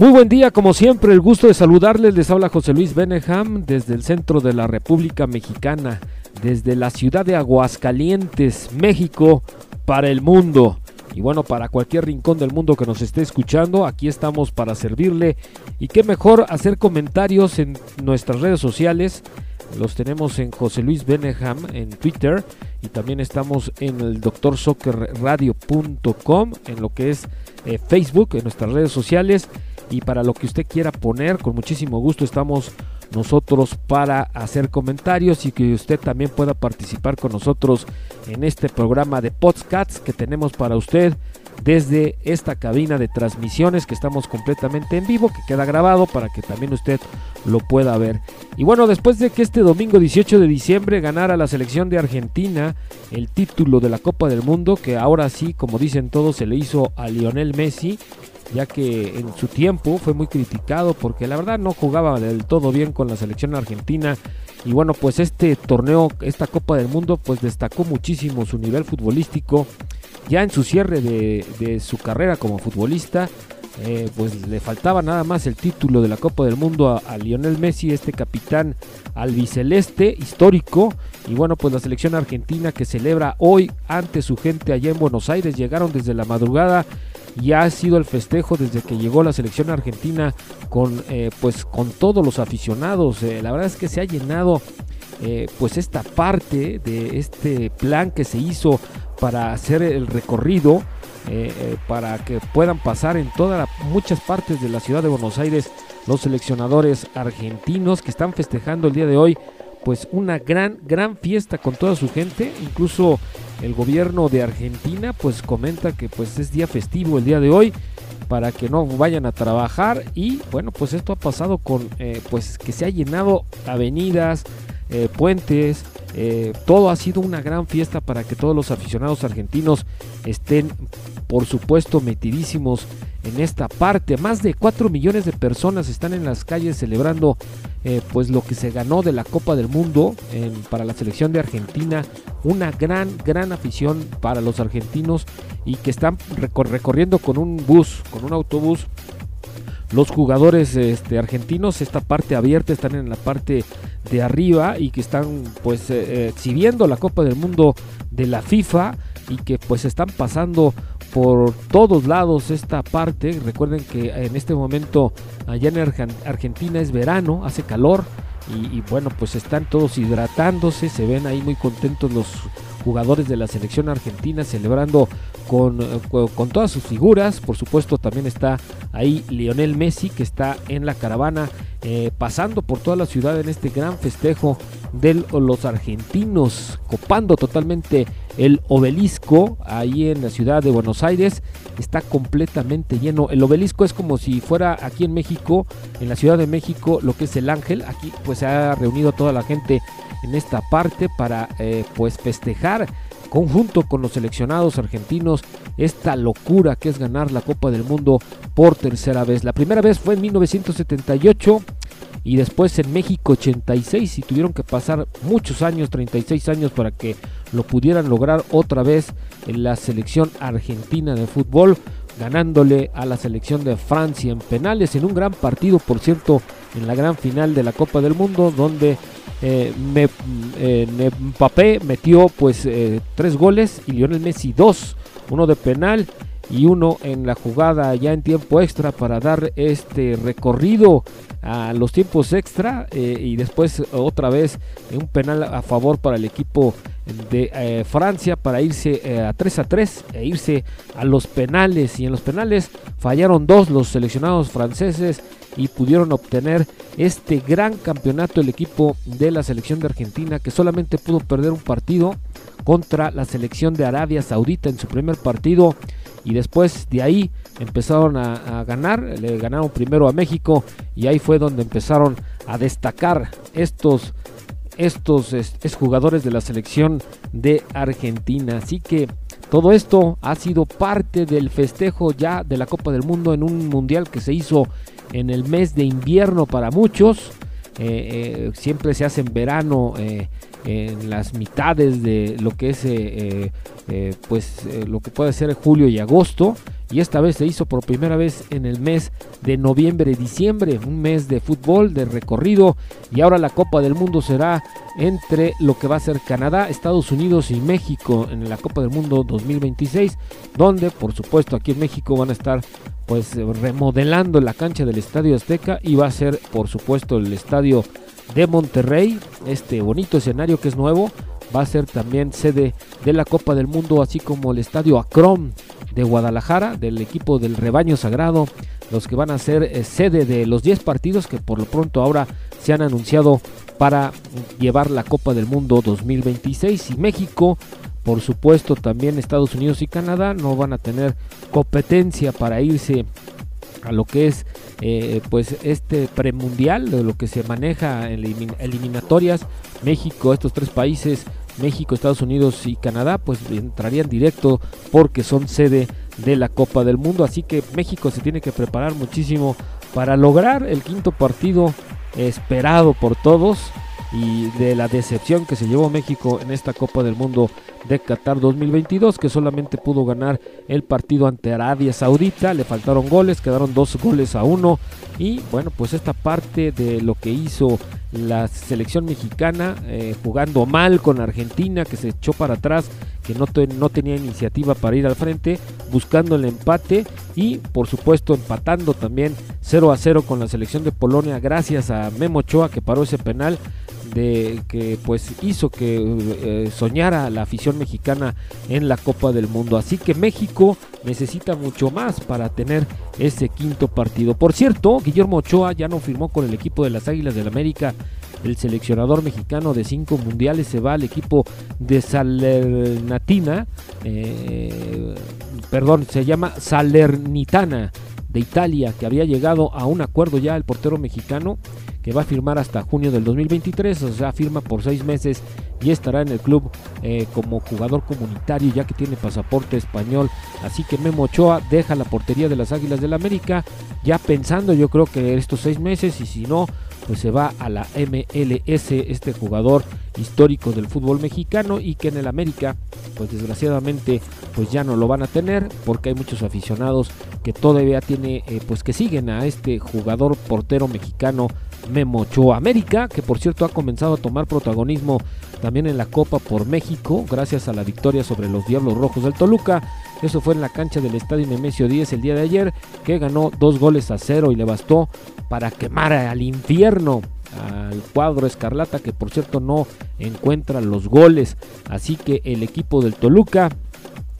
Muy buen día, como siempre, el gusto de saludarles. Les habla José Luis Beneham desde el centro de la República Mexicana, desde la ciudad de Aguascalientes, México, para el mundo. Y bueno, para cualquier rincón del mundo que nos esté escuchando, aquí estamos para servirle. Y qué mejor hacer comentarios en nuestras redes sociales. Los tenemos en José Luis Beneham en Twitter y también estamos en el doctorsoccerradio.com en lo que es eh, Facebook, en nuestras redes sociales y para lo que usted quiera poner, con muchísimo gusto estamos nosotros para hacer comentarios y que usted también pueda participar con nosotros en este programa de podcasts que tenemos para usted desde esta cabina de transmisiones que estamos completamente en vivo, que queda grabado para que también usted lo pueda ver. Y bueno, después de que este domingo 18 de diciembre ganara la selección de Argentina el título de la Copa del Mundo, que ahora sí, como dicen todos, se le hizo a Lionel Messi, ya que en su tiempo fue muy criticado porque la verdad no jugaba del todo bien con la selección argentina y bueno pues este torneo, esta Copa del Mundo pues destacó muchísimo su nivel futbolístico ya en su cierre de, su carrera como futbolista eh, pues le faltaba nada más el título de la Copa del Mundo a, a, Lionel Messi, este capitán albiceleste histórico. Y bueno, pues la selección argentina que celebra hoy ante su gente allá en Buenos Aires, llegaron desde la madrugada y ha sido el festejo desde que llegó la selección argentina con eh, pues con todos los aficionados. Eh, la verdad es que se ha llenado eh, pues esta parte de este plan que se hizo para hacer el recorrido para que puedan pasar en todas muchas partes de la ciudad de Buenos Aires los seleccionadores argentinos que están festejando el día de hoy pues una gran, gran fiesta con toda su gente. Incluso el gobierno de Argentina pues comenta que pues es día festivo el día de hoy para que no vayan a trabajar y bueno pues esto ha pasado con eh, pues que se ha llenado avenidas, eh, puentes, eh, todo ha sido una gran fiesta para que todos los aficionados argentinos estén por supuesto metidísimos en esta parte. Más de 4 millones de personas están en las calles celebrando eh, pues lo que se ganó de la Copa del Mundo para la selección de Argentina. Una gran, gran afición para los argentinos y que están recorriendo con un bus, con un autobús. Los jugadores este, argentinos, esta parte abierta, están en la parte de arriba y que están pues eh, eh, exhibiendo la Copa del Mundo de la FIFA y que pues están pasando por todos lados esta parte. Recuerden que en este momento allá en Argentina es verano, hace calor y, bueno, pues están todos hidratándose, se ven ahí muy contentos los jugadores de la selección argentina celebrando con, con, todas sus figuras. Por supuesto también está ahí Lionel Messi que está en la caravana eh, pasando por toda la ciudad en este gran festejo de los argentinos, copando totalmente el obelisco ahí en la ciudad de Buenos Aires. Está completamente lleno. El obelisco es como si fuera aquí en México, en la Ciudad de México, lo que es el Ángel. Aquí pues se ha reunido toda la gente en esta parte para eh, pues festejar conjunto con los seleccionados argentinos esta locura que es ganar la Copa del Mundo por tercera vez. La primera vez fue en 1978 y después en México 86 y tuvieron que pasar muchos años, 36 años para que lo pudieran lograr otra vez en la selección argentina de fútbol, ganándole a la selección de Francia en penales en un gran partido, por cierto, en la gran final de la Copa del Mundo, donde eh, metió pues eh, tres goles y Lionel Messi dos, uno de penal y uno en la jugada ya en tiempo extra para dar este recorrido a los tiempos extra eh, y después otra vez un penal a favor para el equipo de eh, Francia para irse eh, a 3 a 3 e irse a los penales. Y en los penales fallaron dos los seleccionados franceses y pudieron obtener este gran campeonato el equipo de la selección de Argentina que solamente pudo perder un partido contra la selección de Arabia Saudita en su primer partido y después de ahí empezaron a, ganar, le ganaron primero a México y ahí fue donde empezaron a destacar estos estos jugadores de la selección de Argentina. Así que todo esto ha sido parte del festejo ya de la Copa del Mundo en un mundial que se hizo en el mes de invierno para muchos. Eh, eh, siempre se hace en verano eh, en las mitades de lo que es eh, eh, pues lo que puede ser julio y agosto. Y esta vez se hizo por primera vez en el mes de noviembre diciembre, un mes de fútbol, de recorrido. Y ahora la Copa del Mundo será entre lo que va a ser Canadá, Estados Unidos y México en la Copa del Mundo 2026, donde por supuesto aquí en México van a estar pues remodelando la cancha del Estadio Azteca y va a ser por supuesto el estadio de Monterrey, este bonito escenario que es nuevo, va a ser también sede de la Copa del Mundo, así como el estadio Acrom de Guadalajara, del equipo del rebaño sagrado, los que van a ser eh, sede de los 10 partidos que por lo pronto ahora se han anunciado para llevar la Copa del Mundo 2026 y México por supuesto también Estados Unidos y Canadá no van a tener competencia para irse a lo que es eh, pues este premundial de lo que se maneja en eliminatorias México estos tres países México, Estados Unidos y Canadá pues entrarían directo porque son sede de la Copa del Mundo. Así que México se tiene que preparar muchísimo para lograr el quinto partido esperado por todos y de la decepción que se llevó México en esta Copa del Mundo de Qatar 2022 que solamente pudo ganar el partido ante Arabia Saudita, le faltaron goles, quedaron dos goles a uno. Y bueno pues esta parte de lo que hizo la selección mexicana eh, jugando mal con Argentina que se echó para atrás que no, no tenía iniciativa para ir al frente buscando el empate y por supuesto empatando también 0 a 0 con la selección de Polonia gracias a Memo Ochoa que paró ese penal de que pues hizo que eh, soñara la afición mexicana en la Copa del Mundo. Así que México necesita mucho más para tener ese quinto partido. Por cierto, Guillermo Ochoa ya no firmó con el equipo de las Águilas del América. El seleccionador mexicano de cinco mundiales se va al equipo de Salernatina, eh, perdón, se llama Salernitana de Italia, que había llegado a un acuerdo ya el portero mexicano que va a firmar hasta junio del 2023, o sea, firma por seis meses y estará en el club eh, como jugador comunitario ya que tiene pasaporte español. Así que Memo Ochoa deja la portería de las Águilas del América, ya pensando yo creo que estos seis meses y si no, pues se va a la MLS, este jugador histórico del fútbol mexicano y que en el América, pues desgraciadamente, pues ya no lo van a tener porque hay muchos aficionados que todavía tiene, eh, pues que siguen a este jugador portero mexicano Memo América, que por cierto ha comenzado a tomar protagonismo también en la Copa por México, gracias a la victoria sobre los Diablos Rojos del Toluca. Eso fue en la cancha del Estadio Nemesio 10 el día de ayer, que ganó dos goles a cero y le bastó para quemar al infierno al cuadro escarlata que por cierto no encuentra los goles. Así que el equipo del Toluca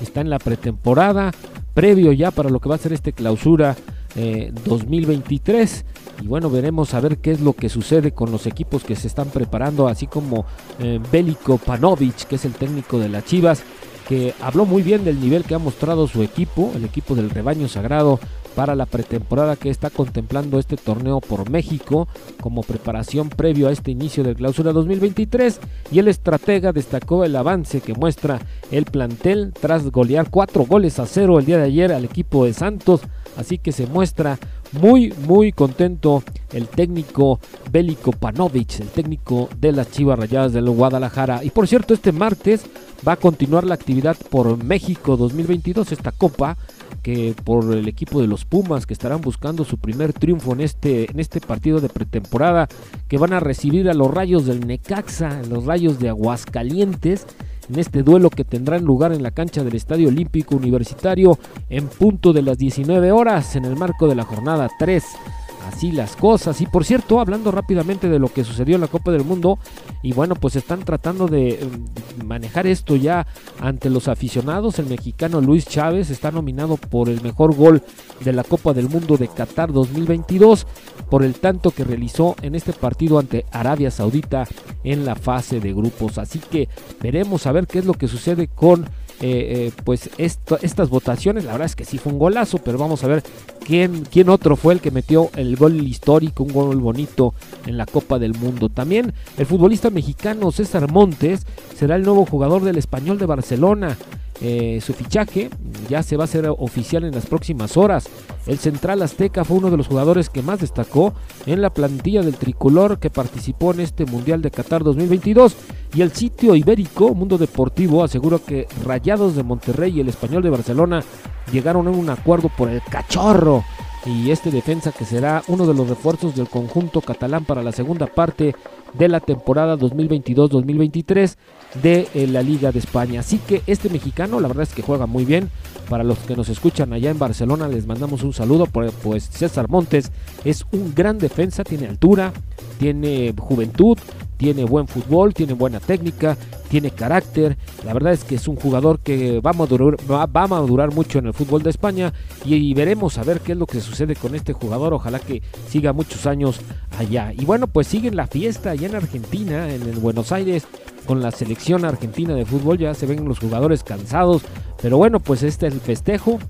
está en la pretemporada previo ya para lo que va a ser este clausura 2023 eh, y bueno veremos a ver qué es lo que sucede con los equipos que se están preparando así como eh, Bélico Panovic que es el técnico de las Chivas que habló muy bien del nivel que ha mostrado su equipo el equipo del rebaño sagrado para la pretemporada que está contemplando este torneo por México como preparación previo a este inicio del clausura 2023 y el estratega destacó el avance que muestra el plantel tras golear cuatro goles a cero el día de ayer al equipo de Santos Así que se muestra muy, muy contento el técnico Bélico Panovich, el técnico de las Chivas Rayadas del Guadalajara. Y por cierto, este martes va a continuar la actividad por México 2022, esta copa que por el equipo de los Pumas que estarán buscando su primer triunfo en este, en este partido de pretemporada, que van a recibir a los rayos del Necaxa, los rayos de Aguascalientes en este duelo que tendrá lugar en la cancha del Estadio Olímpico Universitario en punto de las 19 horas en el marco de la jornada 3 así las cosas. Y por cierto, hablando rápidamente de lo que sucedió en la Copa del Mundo, y bueno, pues están tratando de mm, manejar esto ya ante los aficionados. El mexicano Luis Chávez está nominado por el mejor gol de la Copa del Mundo de Qatar 2022 por el tanto que realizó en este partido ante Arabia Saudita en la fase de grupos. Así que veremos a ver qué es lo que sucede con eh, eh, pues estas votaciones. La verdad es que sí fue un golazo, pero vamos a ver quién, quién otro fue el que metió el gol histórico, un gol bonito en la Copa del Mundo. También el futbolista mexicano César Montes será el nuevo jugador del Español de Barcelona. Eh, su fichaje ya se va a hacer oficial en las próximas horas. El central azteca fue uno de los jugadores que más destacó en la plantilla del tricolor que participó en este Mundial de Qatar 2022 Y el sitio ibérico Mundo Deportivo asegura que Rayados de Monterrey y el Español de Barcelona llegaron a un acuerdo por el cachorro y este defensa que será uno de los refuerzos del conjunto catalán para la segunda parte de la temporada 2022-2023 de eh, la Liga de España. Así que este mexicano la verdad es que juega muy bien. Para los que nos escuchan allá en Barcelona les mandamos un saludo, pues César Montes es un gran defensa, tiene altura, tiene juventud, tiene buen fútbol, tiene buena técnica, tiene carácter. La verdad es que es un jugador que va a madurar, va, a madurar mucho en el fútbol de España y, veremos a ver qué es lo que sucede con este jugador. Ojalá que siga muchos años allá. Y bueno, pues siguen la fiesta allá en Argentina, en, en Buenos Aires, con la selección argentina de fútbol. Ya se ven los jugadores cansados, pero bueno, pues este es el festejo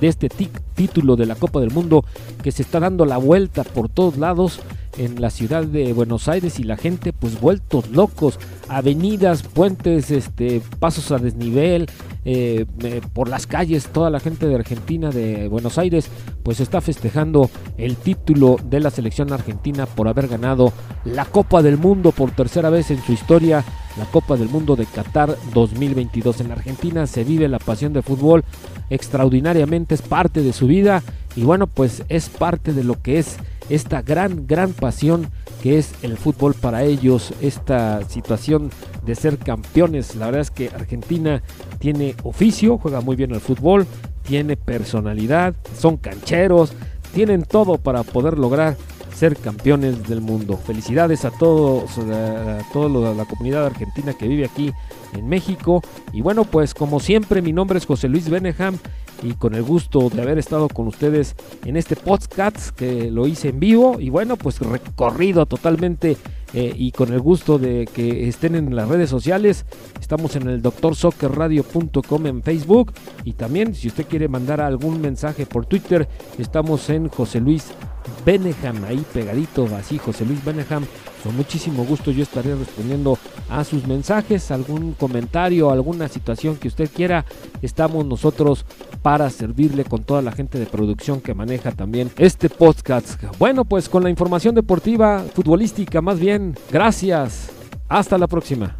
de este título de la Copa del Mundo que se está dando la vuelta por todos lados en la ciudad de Buenos Aires y la gente pues vueltos locos, avenidas, puentes, este, pasos a desnivel, eh, por las calles, toda la gente de Argentina, de Buenos Aires, pues está festejando el título de la selección argentina por haber ganado la Copa del Mundo por tercera vez en su historia, la Copa del Mundo de Qatar 2022. En Argentina se vive la pasión de fútbol extraordinariamente, es parte de su vida y bueno, pues es parte de lo que es esta gran, gran pasión que es el fútbol para ellos, esta situación de ser campeones. La verdad es que Argentina tiene oficio, juega muy bien el fútbol, tiene personalidad, son cancheros, tienen todo para poder lograr ser campeones del mundo. Felicidades a todos, a toda la comunidad argentina que vive aquí en México. Y bueno, pues como siempre, mi nombre es José Luis Beneham y con el gusto de haber estado con ustedes en este podcast que lo hice en vivo y bueno pues recorrido totalmente eh, y con el gusto de que estén en las redes sociales estamos en el doctorsoccerradio.com en Facebook. Y también si usted quiere mandar algún mensaje por Twitter estamos en José Luis Beneham, ahí pegadito, así José Luis Beneham. Con muchísimo gusto yo estaré respondiendo a sus mensajes, algún comentario, alguna situación que usted quiera. Estamos nosotros para servirle con toda la gente de producción que maneja también este podcast. Bueno, pues con la información deportiva, futbolística más bien. Gracias. Hasta la próxima.